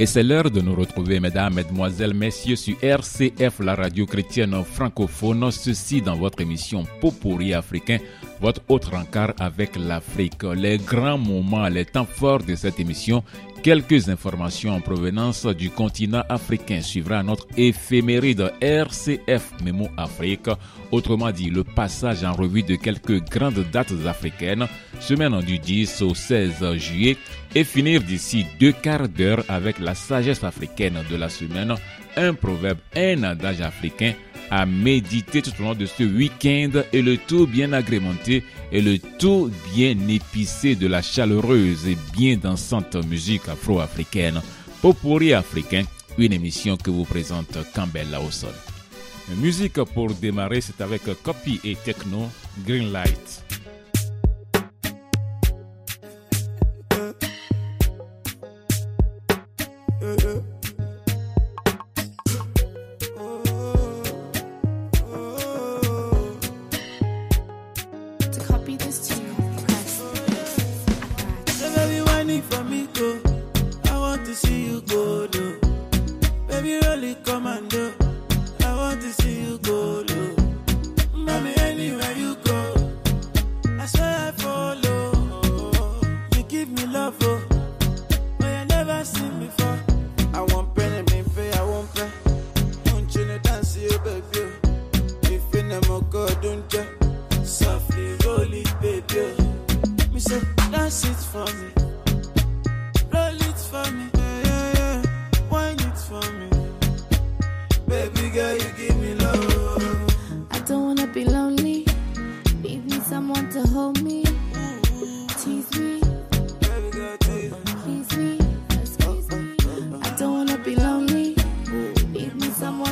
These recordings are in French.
Et c'est l'heure de nous retrouver, mesdames, mesdemoiselles, messieurs, sur RCF, la radio chrétienne francophone. Ceci dans votre émission Popori africain, votre autre encart avec l'Afrique. Les grands moments, les temps forts de cette émission, quelques informations en provenance du continent africain suivra notre éphéméride RCF Mémo Afrique. Autrement dit, le passage en revue de quelques grandes dates africaines, semaine du 10 au 16 juillet, et finir d'ici deux quarts d'heure avec la sagesse africaine de la semaine, un proverbe, un adage africain à méditer tout au long de ce week-end et le tout bien agrémenté et le tout bien épicé de la chaleureuse et bien dansante musique afro-africaine. Popori africain, une émission que vous présente Campbell Lawson. Musique pour démarrer, c'est avec Copy et Techno, Green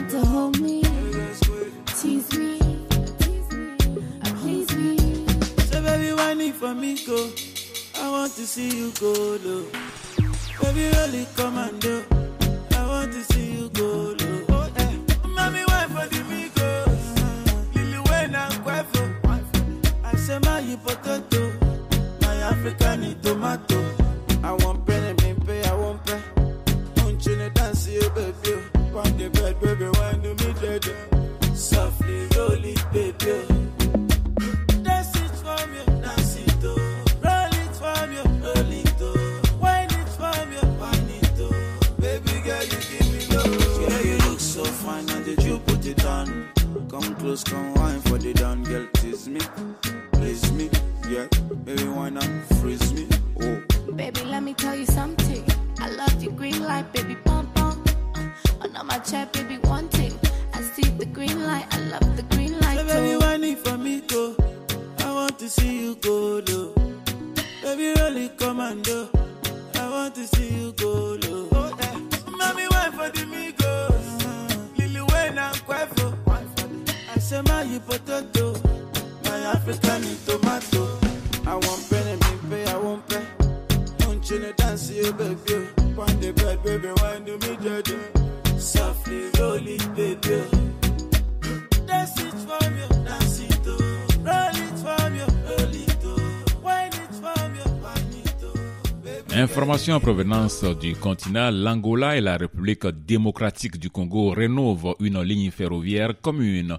me me, please me. So baby, for me, go. I want to see you go low. Baby, really come and do. Green light, baby, pump pump. Uh, under my chair, baby, one thing. I see the green light, I love the green light so baby, wine it for me, go. I want to see you go low. Baby, really come and do. I want to see you go low. Oh, eh. Mommy, wine for the migos. Lily Wayne and Quavo. I say my you potato, my African tomato. Baby, wine do me dirty. Softly roll it, baby. Dance it for me, dance it oh. Roll it for me, roll it oh. Wine it for me, wine it oh. Baby, Information en provenance du continent, l'Angola et la République démocratique du Congo rénovent une ligne ferroviaire commune.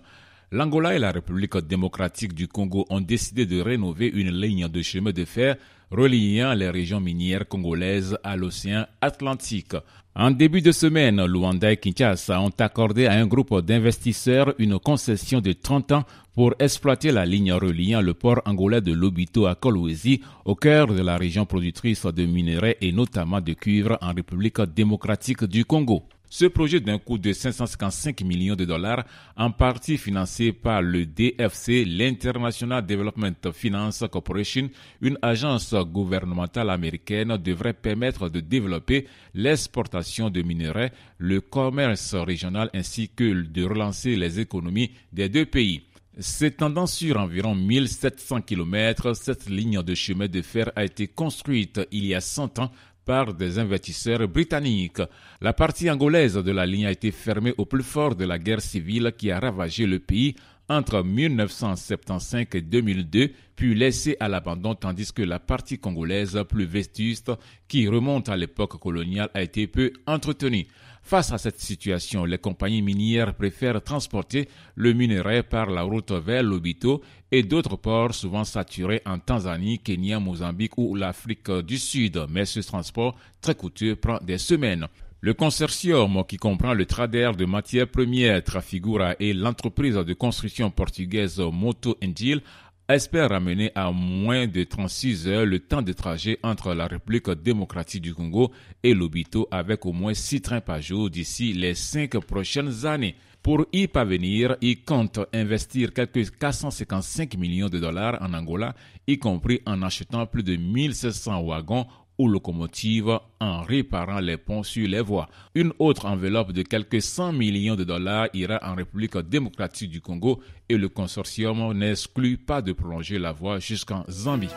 L'Angola et la République démocratique du Congo ont décidé de rénover une ligne de chemin de fer reliant les régions minières congolaises à l'océan Atlantique. En début de semaine, Luanda et Kinshasa ont accordé à un groupe d'investisseurs une concession de 30 ans pour exploiter la ligne reliant le port angolais de Lobito à Kolwezi, au cœur de la région productrice de minerais et notamment de cuivre en République démocratique du Congo. Ce projet d'un coût de 555 millions de dollars, en partie financé par le DFC, l'International Development Finance Corporation, une agence gouvernementale américaine, devrait permettre de développer l'exportation de minerais, le commerce régional ainsi que de relancer les économies des deux pays. S'étendant sur environ 1700 km, cette ligne de chemin de fer a été construite il y a 100 ans par des investisseurs britanniques. La partie angolaise de la ligne a été fermée au plus fort de la guerre civile qui a ravagé le pays entre 1975 et 2002, puis laissée à l'abandon, tandis que la partie congolaise plus vétuste, qui remonte à l'époque coloniale, a été peu entretenue. Face à cette situation, les compagnies minières préfèrent transporter le minerai par la route vers Lobito et d'autres ports souvent saturés en Tanzanie, Kenya, Mozambique ou l'Afrique du Sud. Mais ce transport très coûteux prend des semaines. Le consortium, qui comprend le trader de matières premières Trafigura et l'entreprise de construction portugaise Moto Engil, espère ramener à moins de 36 heures le temps de trajet entre la République démocratique du Congo et l'Obito avec au moins 6 trains par jour d'ici les 5 prochaines années. Pour y parvenir, il compte investir quelques 455 millions de dollars en Angola, y compris en achetant plus de 1700 wagons ou locomotives en réparant les ponts sur les voies. Une autre enveloppe de quelques 100 millions de dollars ira en République démocratique du Congo et le consortium n'exclut pas de prolonger la voie jusqu'en Zambie.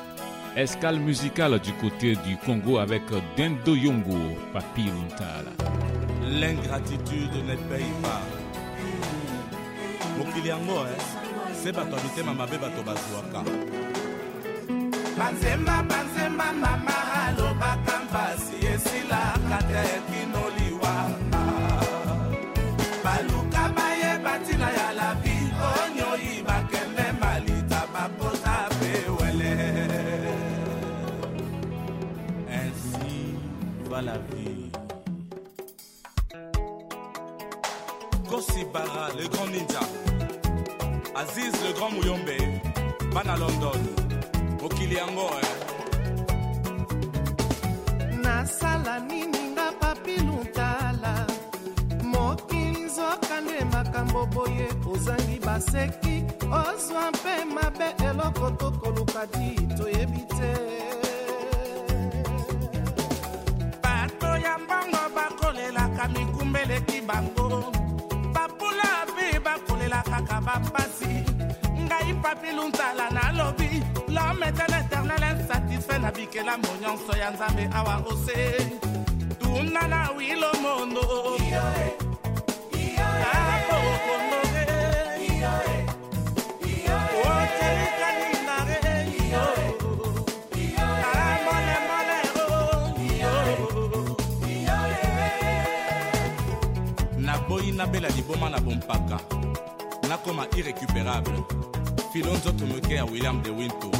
Escale musicale du côté du Congo avec Dendo Yongo, Papi Luntala. L'ingratitude ne paye pas. Banzemba banzemba mama alobaka mpasi esilaka te kino liwa baluka bayeba ntina ya labi onyoi bakende malita bapota pe wele. Ainsi va la vie. Kosibara, le grand ninja. Aziz, le grand Mouyombe Bana London mokili yango eh. nasala nini nga papilutala mokili nzoka nde makambo boye ozangi baseki. Ozwa mpe mabe eloko tokoluka di toyebi te. Bato ya mbongo bakolelaka mikumbeleki bango bapula mpe bakolela kaka bapasi. Ngai papiluntala nalobi un éternel insatisfait na bikelamu nyonso ya nzambe awa ose tuna na wilo mondo abokondo naboyi nabela liboma na bompaka. Nakoma irrécupérable. Filo nzoto moke ya william de winto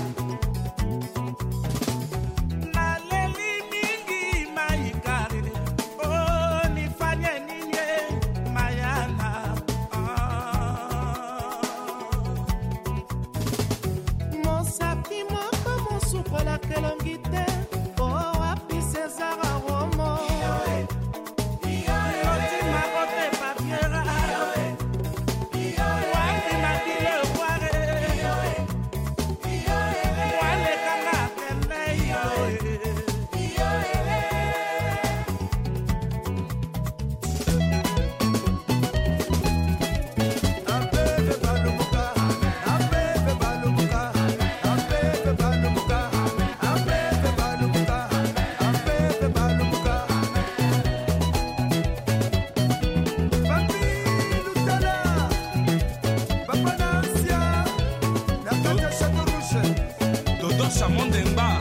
samondemba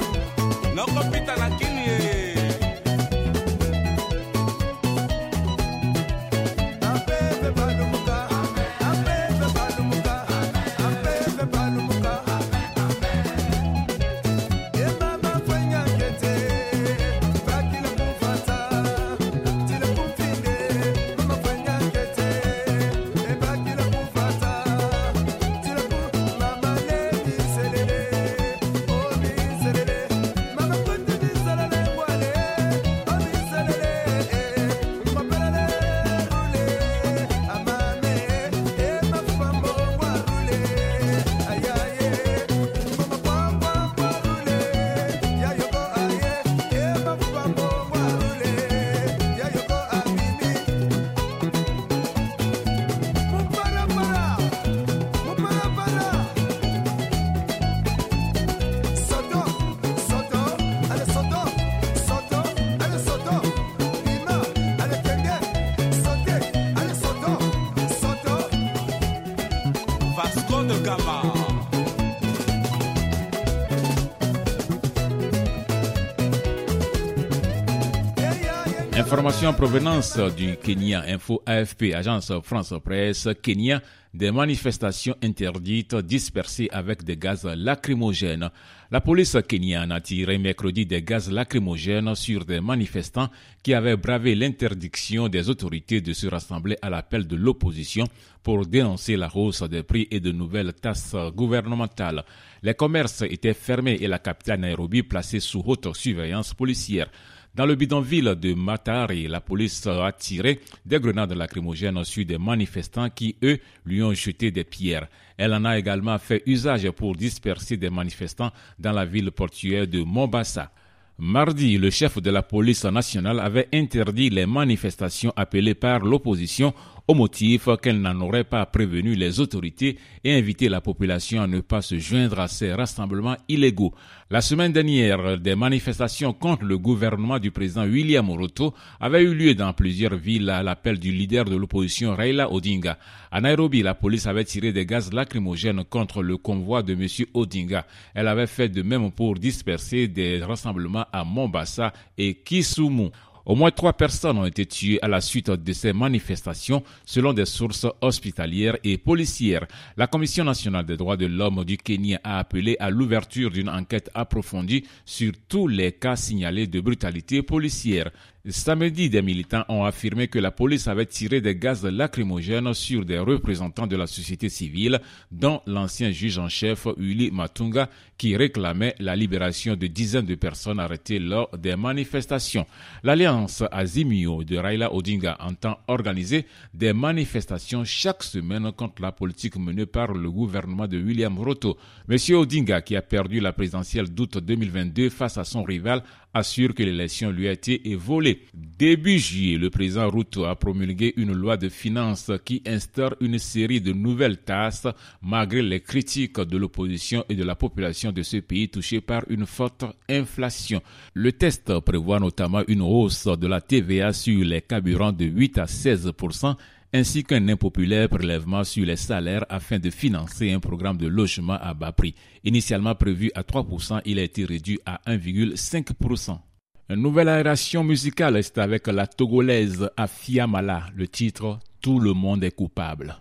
nokopita na kini. e Information en provenance du Kenya, Info AFP, agence France Presse, Kenya, des manifestations interdites dispersées avec des gaz lacrymogènes. La police kenyane a tiré mercredi des gaz lacrymogènes sur des manifestants qui avaient bravé l'interdiction des autorités de se rassembler à l'appel de l'opposition pour dénoncer la hausse des prix et de nouvelles tasses gouvernementales. Les commerces étaient fermés et la capitale Nairobi placée sous haute surveillance policière. Dans le bidonville de Matari, la police a tiré des grenades lacrymogènes sur des manifestants qui, eux, lui ont jeté des pierres. Elle en a également fait usage pour disperser des manifestants dans la ville portuaire de Mombasa. Mardi, le chef de la police nationale avait interdit les manifestations appelées par l'opposition au motif qu'elle n'en aurait pas prévenu les autorités et invité la population à ne pas se joindre à ces rassemblements illégaux. La semaine dernière, des manifestations contre le gouvernement du président William Ruto avaient eu lieu dans plusieurs villes à l'appel du leader de l'opposition Raila Odinga. À Nairobi, la police avait tiré des gaz lacrymogènes contre le convoi de M. Odinga. Elle avait fait de même pour disperser des rassemblements à Mombasa et Kisumu. Au moins trois personnes ont été tuées à la suite de ces manifestations, selon des sources hospitalières et policières. La Commission nationale des droits de l'homme du Kenya a appelé à l'ouverture d'une enquête approfondie sur tous les cas signalés de brutalité policière. Samedi, des militants ont affirmé que la police avait tiré des gaz lacrymogènes sur des représentants de la société civile, dont l'ancien juge en chef Uli Matunga, qui réclamait la libération de dizaines de personnes arrêtées lors des manifestations. L'alliance Azimio de Raila Odinga entend organiser des manifestations chaque semaine contre la politique menée par le gouvernement de William Ruto. Monsieur Odinga, qui a perdu la présidentielle d'août 2022 face à son rival, assure que l'élection lui a été volée. Début juillet, le président Ruto a promulgué une loi de finances qui instaure une série de nouvelles tasses malgré les critiques de l'opposition et de la population de ce pays touché par une forte inflation. Le test prévoit notamment une hausse de la TVA sur les carburants de 8 à 16 ainsi qu'un impopulaire prélèvement sur les salaires afin de financer un programme de logement à bas prix. Initialement prévu à 3%, il a été réduit à 1,5%. Une nouvelle aération musicale est avec la togolaise Afia Mala, le titre Tout le monde est coupable.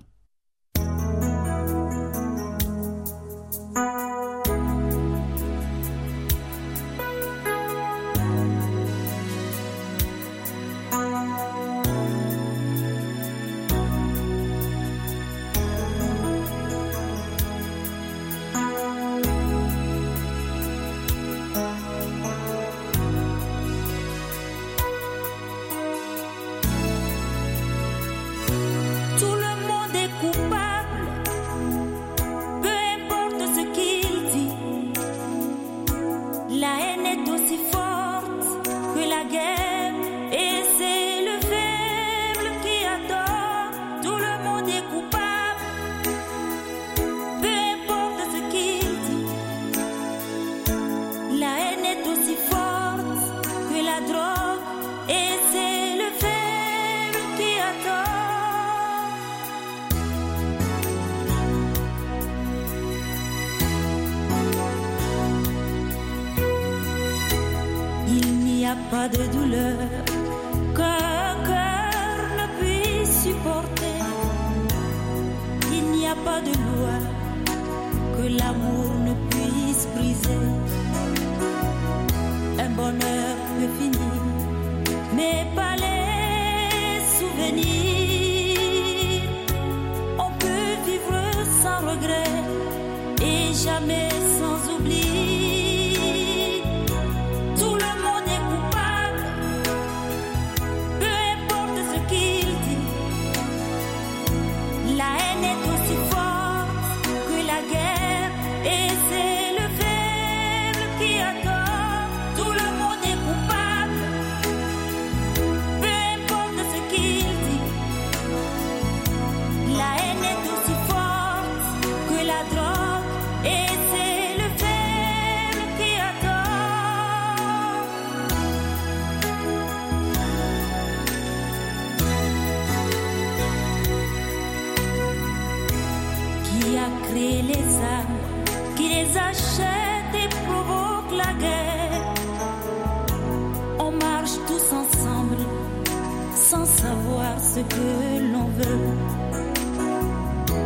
Que l'on veut,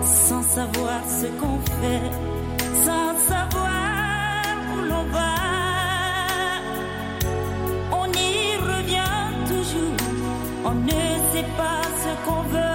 sans savoir ce qu'on fait, sans savoir où l'on va. On y revient toujours, on ne sait pas ce qu'on veut.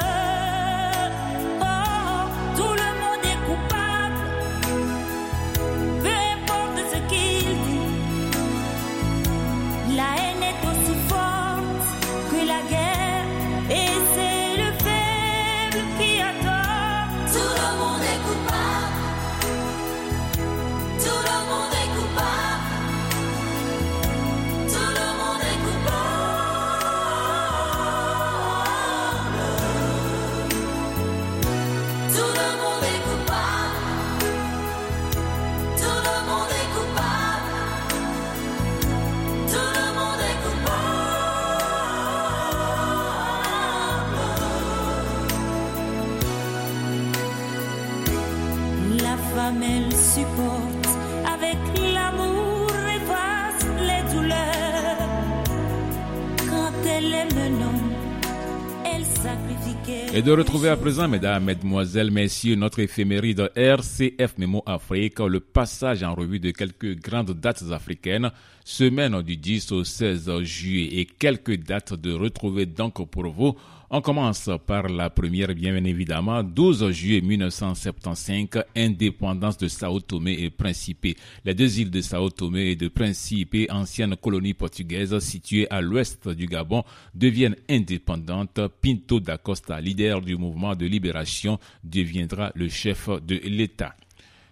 Et de retrouver à présent, mesdames, mesdemoiselles, messieurs, notre éphéméride RCF Mémo Afrique, le passage en revue de quelques grandes dates africaines, semaine du 10 au 16 juillet et quelques dates de retrouver donc pour vous. On commence par la première, bien évidemment, 12 juillet 1975, indépendance de Sao Tomé et Principe. Les deux îles de Sao Tomé et de Principe, anciennes colonies portugaises situées à l'ouest du Gabon, deviennent indépendantes. Pinto da Costa, leader du mouvement de libération, deviendra le chef de l'État.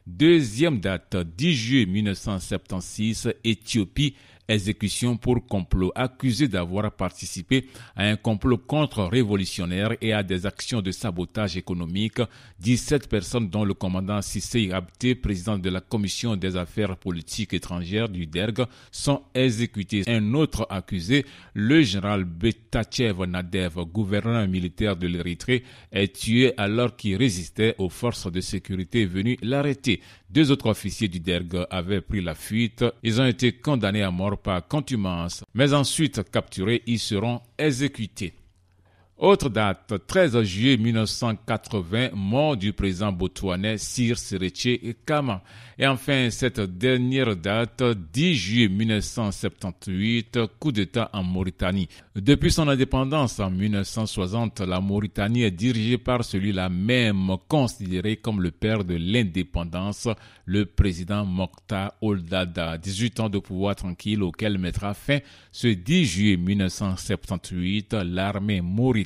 Deuxième date, 10 juillet 1976, Éthiopie, exécution pour complot, accusé d'avoir participé à un complot contre-révolutionnaire et à des actions de sabotage économique. 17 personnes dont le commandant Sissé Abté, président de la commission des affaires politiques étrangères du DERG, sont exécutés. Un autre accusé, le général Betachev Nadev, gouverneur militaire de l'Érythrée, est tué alors qu'il résistait aux forces de sécurité venues l'arrêter. Deux autres officiers du DERG avaient pris la fuite. Ils ont été condamnés à mort par contumance, mais ensuite capturés, ils seront exécutés. Autre date, 13 juillet 1980, mort du président botswanais Sir Seretse Kama. Et enfin, cette dernière date, 10 juillet 1978, coup d'État en Mauritanie. Depuis son indépendance en 1960, la Mauritanie est dirigée par celui-là même considéré comme le père de l'indépendance, le président Mokhtar Oldada. 18 ans de pouvoir tranquille auquel mettra fin ce 10 juillet 1978 l'armée mauritanienne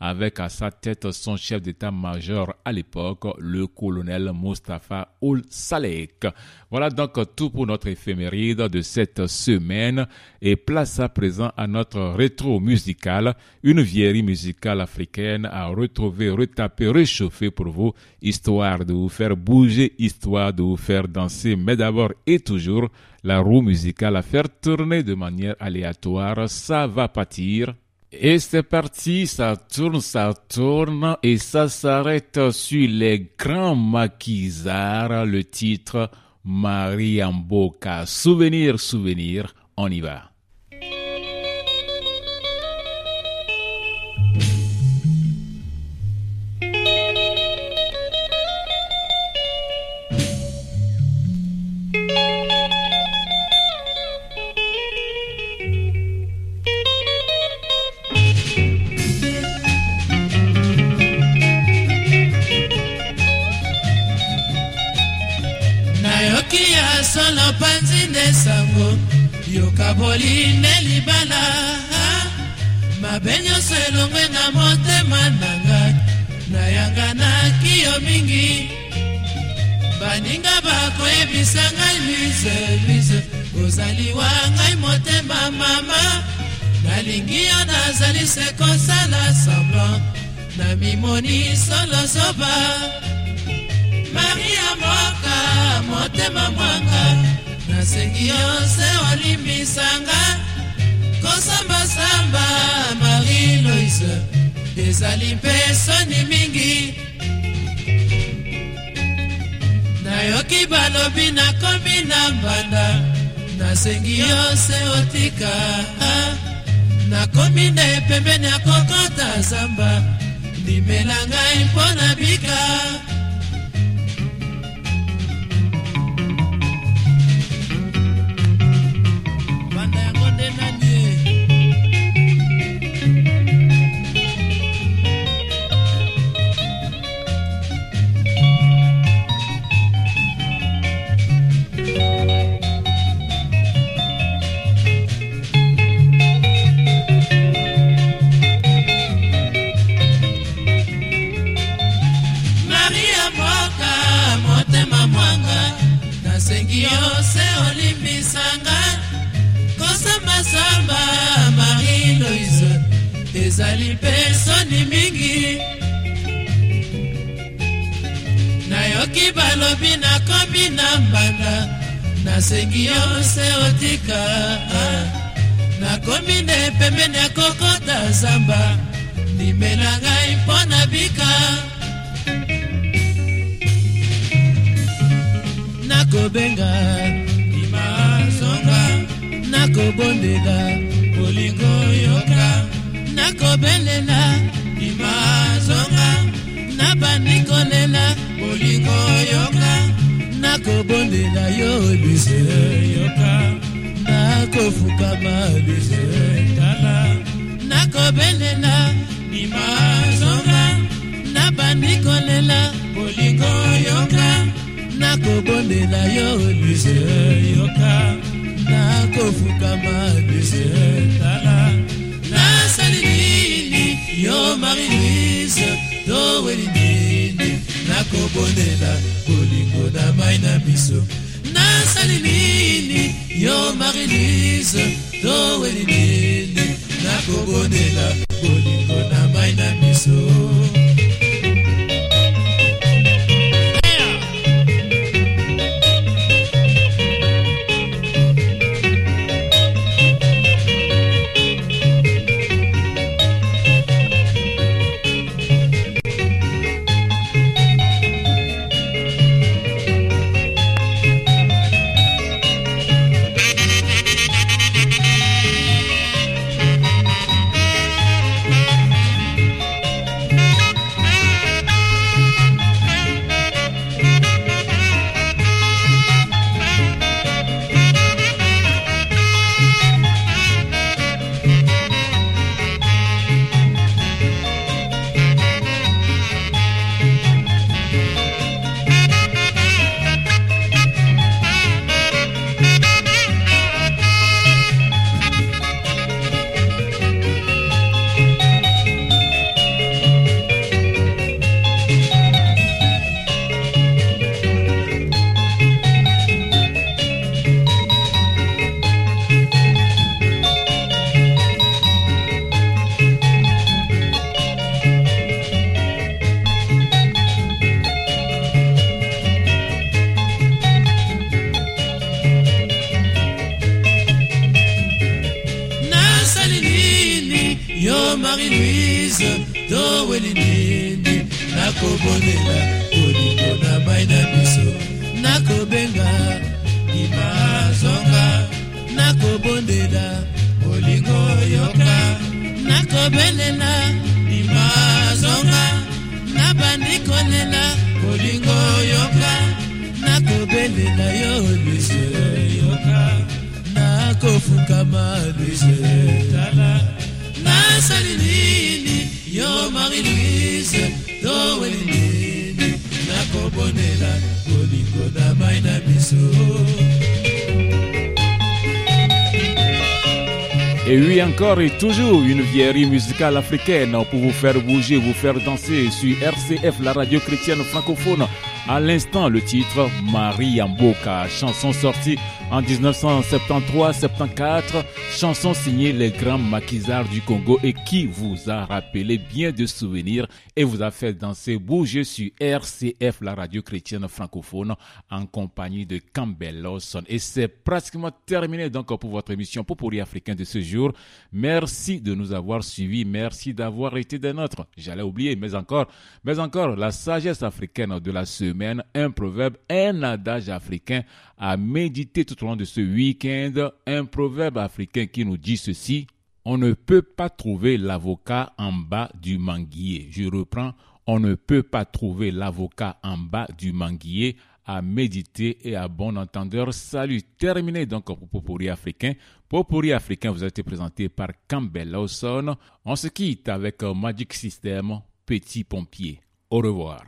avec à sa tête son chef d'état-major à l'époque, le colonel Mustafa Ould Salek. Voilà donc tout pour notre éphéméride de cette semaine et place à présent à notre rétro musical, une vieillerie musicale africaine à retrouver, retaper, réchauffer pour vous, histoire de vous faire bouger, histoire de vous faire danser, mais d'abord et toujours la roue musicale à faire tourner de manière aléatoire, ça va pâtir. Et c'est parti, ça tourne, ça tourne, et ça s'arrête sur les grands maquisards, le titre Mariamboka. Souvenir, souvenir, on y va. Ya solo panzi nde sango yoka boline libala. Mabe nyonso elongwe na motema na ngai nayanganaki yo mingi. Baninga bakoyebisa ngai lise lise ozali wa ngai motema mama. Nalingi yo nazali se kosala semblant na mimoni solo zoba maria mboka motema mwanga nasengi yo se olimbisanga kosambasamba marie loise ezali mpe soni mingi. Nayoki balobi nakomi na mbanda. Nasengi yo se otika. Nakomi nde pembeni ya kokota zamba. Ndimela ngai mpo na bika ezali mpe soni mingi. Nayoki balobi nakomi na mbanda nasengi yo otika. Nakomi nde pembeni ya kokota zamba ndimela ngai mpo na bika. Nakobenga imazonga nakobondela bolingo yoka nakobelela imazonga nabandi kolela bolingo yoka nakobondela yo lise yoka nakofukama lise tala nakobelela imazonga nabandi kolela bolingo yoka nakobondela yo lise yoka nakofukama lise tala nasali nini yo marie-louise towelinini nakobonela bolingo na mai na biso. Nasali nini? Yo marie-louise towelinini nakobonela bolingo na mai na biso. Nakobondela bolingo yoka nakobelela imazonga nabandi kolela bolingo yoka nakobelela yo lise yoka nakofukama lise tala nasali nini yo marie louise toweli Et oui, encore et toujours une vieillerie musicale africaine pour vous faire bouger, vous faire danser sur RCF, la radio chrétienne francophone. À l'instant, le titre Marie Amboka, chanson sortie en 1973-74, chanson signée les grands maquisards du Congo et qui vous a rappelé bien de souvenirs et vous a fait danser, bouger sur RCF, la radio chrétienne francophone, en compagnie de Campbell Lawson. Et c'est pratiquement terminé donc pour votre émission Popori africain de ce jour. Merci de nous avoir suivis, merci d'avoir été des nôtres. J'allais oublier, mais encore, mais encore, la sagesse africaine de la semaine, un proverbe, un adage africain à méditer tout de ce week-end, un proverbe africain qui nous dit ceci. On ne peut pas trouver l'avocat en bas du manguier. Je reprends. On ne peut pas trouver l'avocat en bas du manguier à méditer et à bon entendeur. Salut, terminé donc pour Popori africain. Popori africain vous a été présenté par Campbell Lawson. On se quitte avec Magic System, Petit Pompier. Au revoir.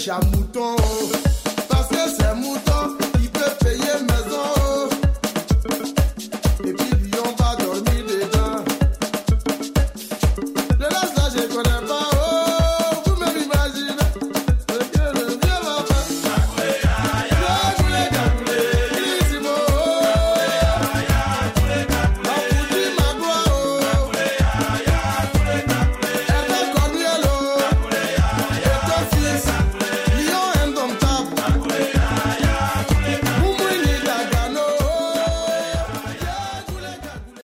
shall move.